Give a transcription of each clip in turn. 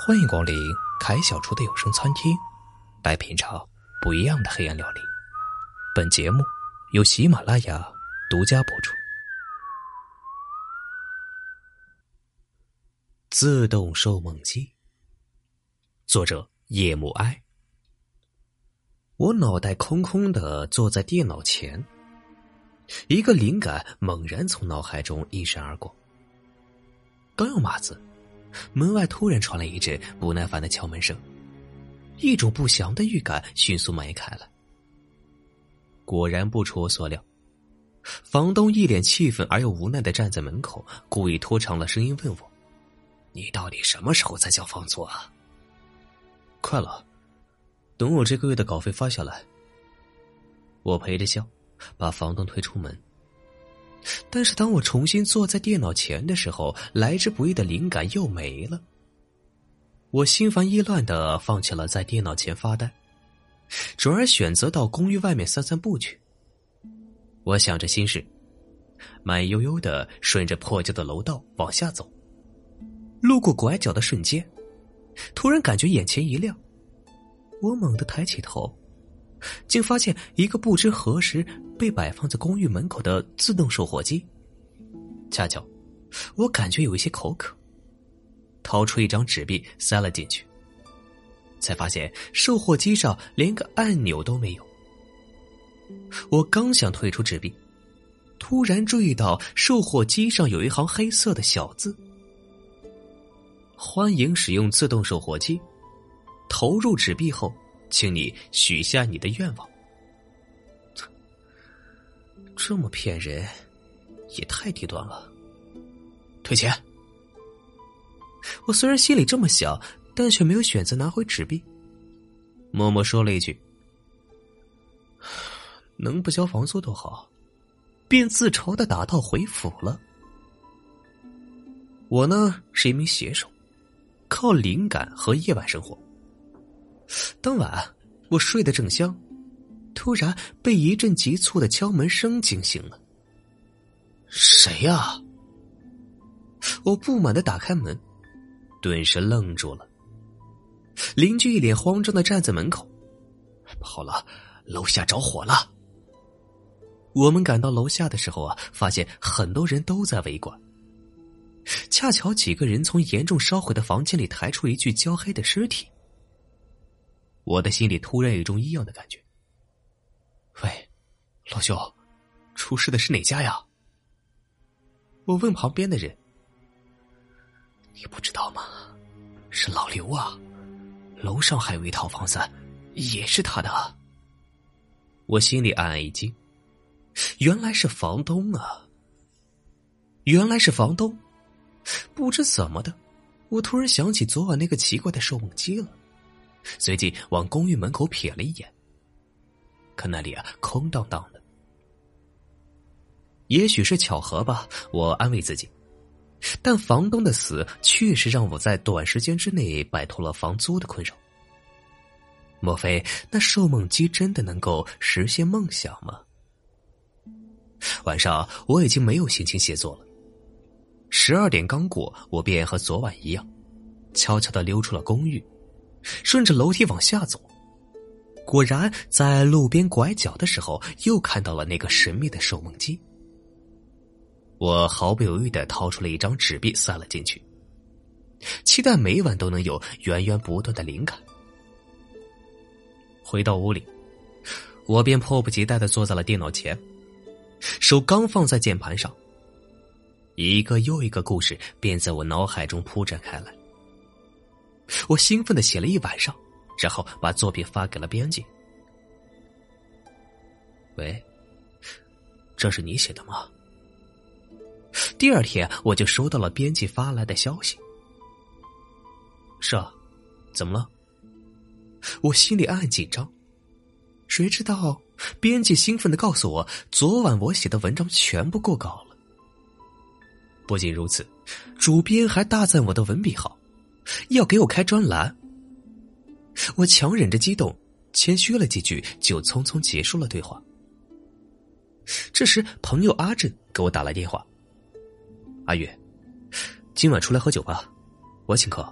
欢迎光临凯小厨的有声餐厅，来品尝不一样的黑暗料理。本节目由喜马拉雅独家播出。自动售梦机，作者叶幕哀。我脑袋空空的坐在电脑前，一个灵感猛然从脑海中一闪而过。刚要码字。门外突然传来一阵不耐烦的敲门声，一种不祥的预感迅速蔓延开来。果然不出我所料，房东一脸气愤而又无奈的站在门口，故意拖长了声音问我：“你到底什么时候才交房租啊？”“快了，等我这个月的稿费发下来。”我陪着笑，把房东推出门。但是当我重新坐在电脑前的时候，来之不易的灵感又没了。我心烦意乱的放弃了在电脑前发呆，转而选择到公寓外面散散步去。我想着心事，慢悠悠的顺着破旧的楼道往下走。路过拐角的瞬间，突然感觉眼前一亮，我猛地抬起头。竟发现一个不知何时被摆放在公寓门口的自动售货机。恰巧，我感觉有一些口渴，掏出一张纸币塞了进去。才发现售货机上连个按钮都没有。我刚想退出纸币，突然注意到售货机上有一行黑色的小字：“欢迎使用自动售货机，投入纸币后。”请你许下你的愿望。这么骗人，也太低端了。退钱。我虽然心里这么想，但却没有选择拿回纸币，默默说了一句：“能不交房租多好。”便自嘲的打道回府了。我呢是一名写手，靠灵感和夜晚生活。当晚，我睡得正香，突然被一阵急促的敲门声惊醒了。谁呀？我不满的打开门，顿时愣住了。邻居一脸慌张的站在门口。不好了，楼下着火了！我们赶到楼下的时候啊，发现很多人都在围观。恰巧几个人从严重烧毁的房间里抬出一具焦黑的尸体。我的心里突然有一种异样的感觉。喂，老兄，出事的是哪家呀？我问旁边的人。你不知道吗？是老刘啊，楼上还有一套房子，也是他的。我心里暗暗一惊，原来是房东啊！原来是房东，不知怎么的，我突然想起昨晚那个奇怪的售梦机了。随即往公寓门口瞥了一眼，可那里啊空荡荡的。也许是巧合吧，我安慰自己。但房东的死确实让我在短时间之内摆脱了房租的困扰。莫非那售梦机真的能够实现梦想吗？晚上我已经没有心情写作了。十二点刚过，我便和昨晚一样，悄悄的溜出了公寓。顺着楼梯往下走，果然在路边拐角的时候，又看到了那个神秘的售梦机。我毫不犹豫的掏出了一张纸币，塞了进去，期待每晚都能有源源不断的灵感。回到屋里，我便迫不及待的坐在了电脑前，手刚放在键盘上，一个又一个故事便在我脑海中铺展开来。我兴奋的写了一晚上，然后把作品发给了编辑。喂，这是你写的吗？第二天我就收到了编辑发来的消息。是啊，怎么了？我心里暗暗紧张。谁知道，编辑兴奋的告诉我，昨晚我写的文章全部过稿了。不仅如此，主编还大赞我的文笔好。要给我开专栏，我强忍着激动，谦虚了几句，就匆匆结束了对话。这时，朋友阿振给我打来电话：“阿月，今晚出来喝酒吧，我请客。”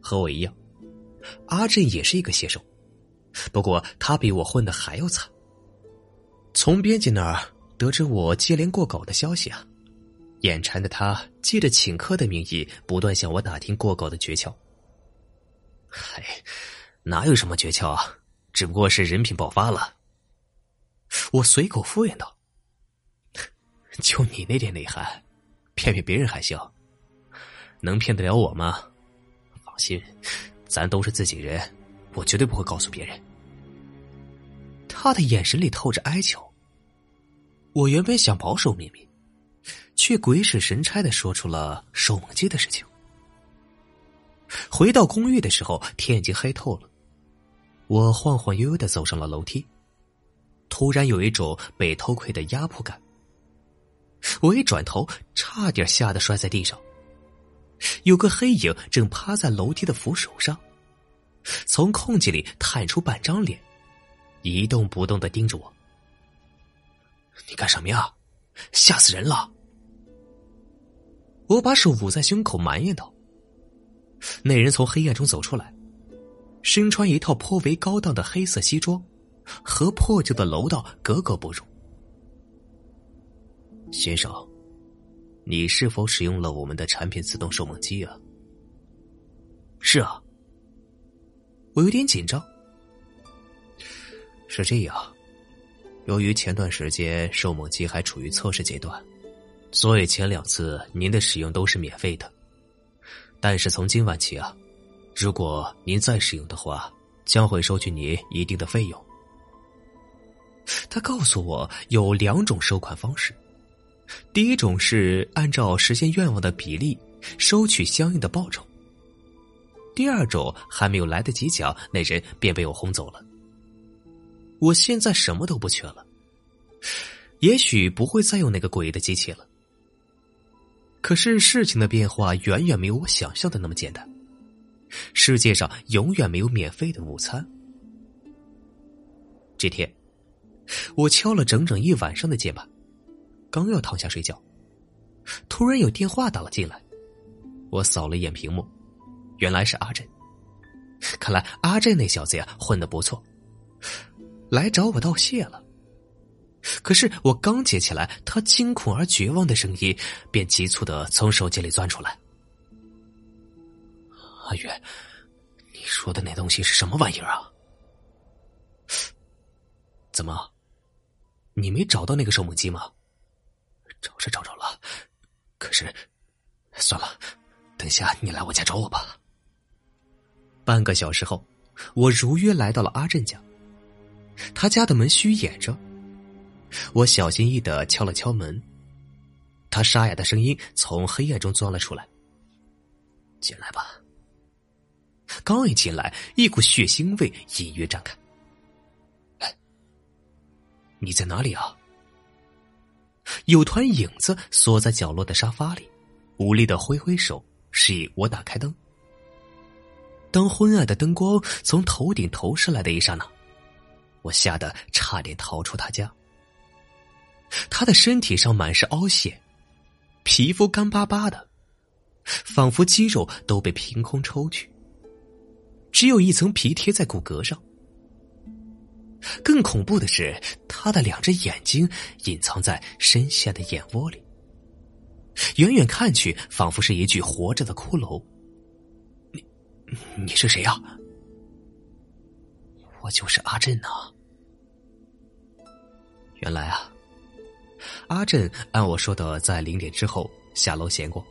和我一样，阿振也是一个写手，不过他比我混的还要惨。从编辑那儿得知我接连过稿的消息啊，眼馋的他借着请客的名义，不断向我打听过稿的诀窍。嗨，哪有什么诀窍啊，只不过是人品爆发了。我随口敷衍道：“就你那点内涵，骗骗别人还行，能骗得了我吗？放心，咱都是自己人，我绝对不会告诉别人。”他的眼神里透着哀求。我原本想保守秘密，却鬼使神差的说出了瘦猛鸡的事情。回到公寓的时候，天已经黑透了。我晃晃悠悠的走上了楼梯，突然有一种被偷窥的压迫感。我一转头，差点吓得摔在地上。有个黑影正趴在楼梯的扶手上，从空隙里探出半张脸，一动不动的盯着我。你干什么呀？吓死人了！我把手捂在胸口，埋怨道。那人从黑暗中走出来，身穿一套颇为高档的黑色西装，和破旧的楼道格格不入。先生，你是否使用了我们的产品自动售梦机啊？是啊。我有点紧张。是这样，由于前段时间售梦机还处于测试阶段，所以前两次您的使用都是免费的。但是从今晚起啊，如果您再使用的话，将会收取您一定的费用。他告诉我有两种收款方式，第一种是按照实现愿望的比例收取相应的报酬。第二种还没有来得及讲，那人便被我轰走了。我现在什么都不缺了，也许不会再用那个诡异的机器了。可是事情的变化远远没有我想象的那么简单。世界上永远没有免费的午餐。这天，我敲了整整一晚上的键盘，刚要躺下睡觉，突然有电话打了进来。我扫了一眼屏幕，原来是阿振。看来阿振那小子呀混的不错，来找我道谢了。可是我刚接起来，他惊恐而绝望的声音便急促的从手机里钻出来：“阿远，你说的那东西是什么玩意儿啊？怎么，你没找到那个收梦机吗？找是找着了，可是，算了，等下你来我家找我吧。”半个小时后，我如约来到了阿振家，他家的门虚掩着。我小心翼翼的敲了敲门，他沙哑的声音从黑暗中钻了出来：“进来吧。”刚一进来，一股血腥味隐约展开。“哎，你在哪里啊？”有团影子缩在角落的沙发里，无力的挥挥手，示意我打开灯。当昏暗的灯光从头顶投射来的一刹那，我吓得差点逃出他家。他的身体上满是凹陷，皮肤干巴巴的，仿佛肌肉都被凭空抽去，只有一层皮贴在骨骼上。更恐怖的是，他的两只眼睛隐藏在深陷的眼窝里，远远看去仿佛是一具活着的骷髅。你，你是谁呀？我就是阿振呐。原来啊。阿振按我说的，在零点之后下楼闲逛，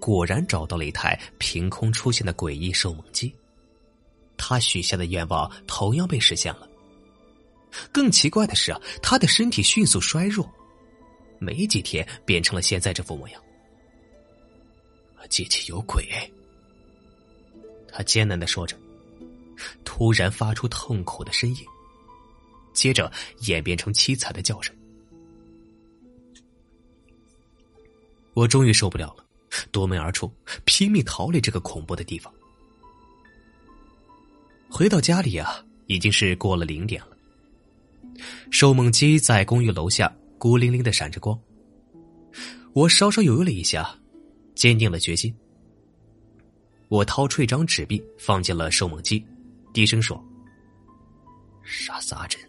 果然找到了一台凭空出现的诡异售梦机。他许下的愿望同样被实现了。更奇怪的是啊，他的身体迅速衰弱，没几天变成了现在这副模样。机器有鬼！他艰难的说着，突然发出痛苦的呻吟，接着演变成凄惨的叫声。我终于受不了了，夺门而出，拼命逃离这个恐怖的地方。回到家里啊，已经是过了零点了。收梦机在公寓楼下孤零零的闪着光。我稍稍犹豫了一下，坚定了决心。我掏出一张纸币放进了收梦机，低声说：“杀死阿珍。”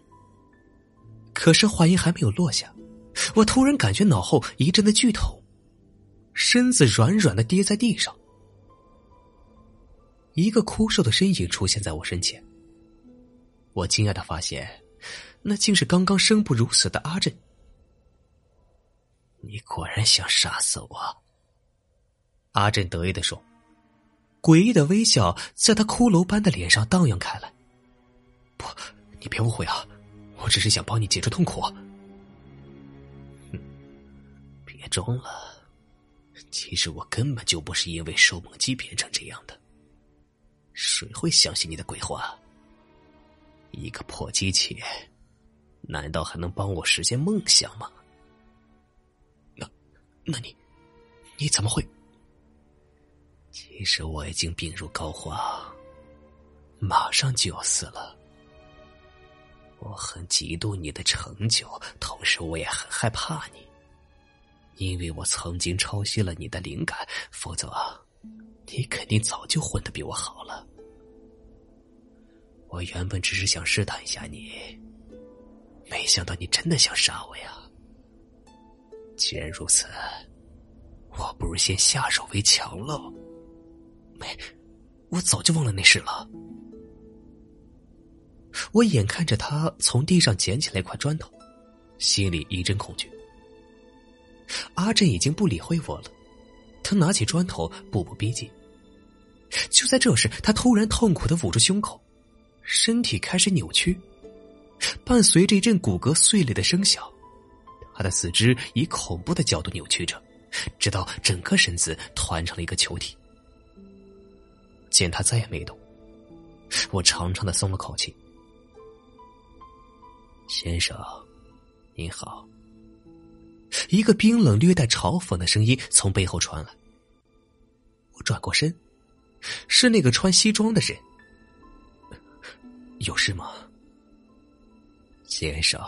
可是话音还没有落下，我突然感觉脑后一阵的剧痛，身子软软的跌在地上。一个枯瘦的身影出现在我身前，我惊讶的发现，那竟是刚刚生不如死的阿珍。你果然想杀死我，阿珍得意的说。诡异的微笑在他骷髅般的脸上荡漾开来。不，你别误会啊，我只是想帮你解除痛苦。哼，别装了，其实我根本就不是因为受梦机变成这样的。谁会相信你的鬼话？一个破机器，难道还能帮我实现梦想吗？那，那你，你怎么会？其实我已经病入膏肓，马上就要死了。我很嫉妒你的成就，同时我也很害怕你，因为我曾经抄袭了你的灵感，否则你肯定早就混得比我好了。我原本只是想试探一下你，没想到你真的想杀我呀！既然如此，我不如先下手为强喽。没，我早就忘了那事了。我眼看着他从地上捡起来一块砖头，心里一阵恐惧。阿珍已经不理会我了，他拿起砖头步步逼近。就在这时，他突然痛苦的捂住胸口，身体开始扭曲，伴随着一阵骨骼碎裂的声响，他的四肢以恐怖的角度扭曲着，直到整个身子团成了一个球体。见他再也没动，我长长的松了口气。先生，您好。一个冰冷、略带嘲讽的声音从背后传来。我转过身，是那个穿西装的人。有事吗，先生？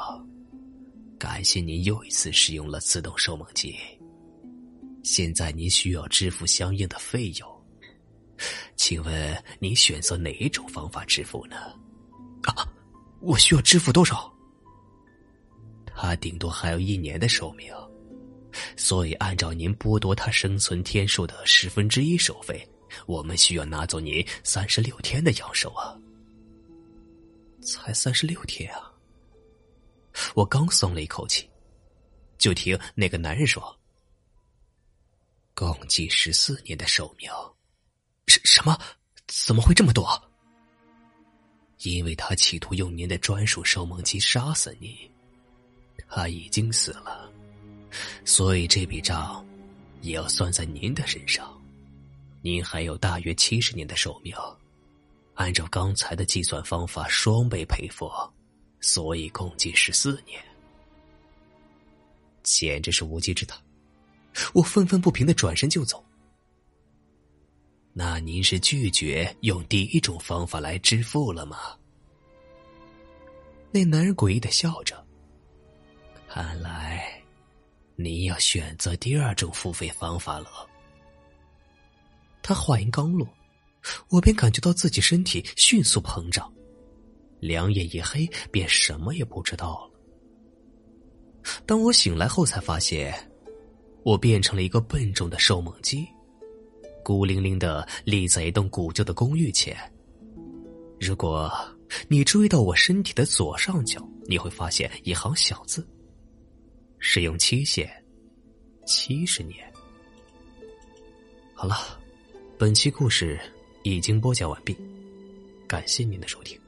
感谢您又一次使用了自动收梦机。现在您需要支付相应的费用。请问您选择哪一种方法支付呢？啊，我需要支付多少？他顶多还有一年的寿命，所以按照您剥夺他生存天数的十分之一收费，我们需要拿走您三十六天的阳寿啊！才三十六天啊！我刚松了一口气，就听那个男人说：“共计十四年的寿命。”什什么？怎么会这么多？因为他企图用您的专属收梦机杀死你，他已经死了，所以这笔账也要算在您的身上。您还有大约七十年的寿命，按照刚才的计算方法，双倍赔付，所以共计十四年，简直是无稽之谈！我愤愤不平的转身就走。那您是拒绝用第一种方法来支付了吗？那男人诡异的笑着。看来，你要选择第二种付费方法了。他话音刚落，我便感觉到自己身体迅速膨胀，两眼一黑，便什么也不知道了。当我醒来后，才发现，我变成了一个笨重的收梦机。孤零零的立在一栋古旧的公寓前。如果你注意到我身体的左上角，你会发现一行小字：使用期限七十年。好了，本期故事已经播讲完毕，感谢您的收听。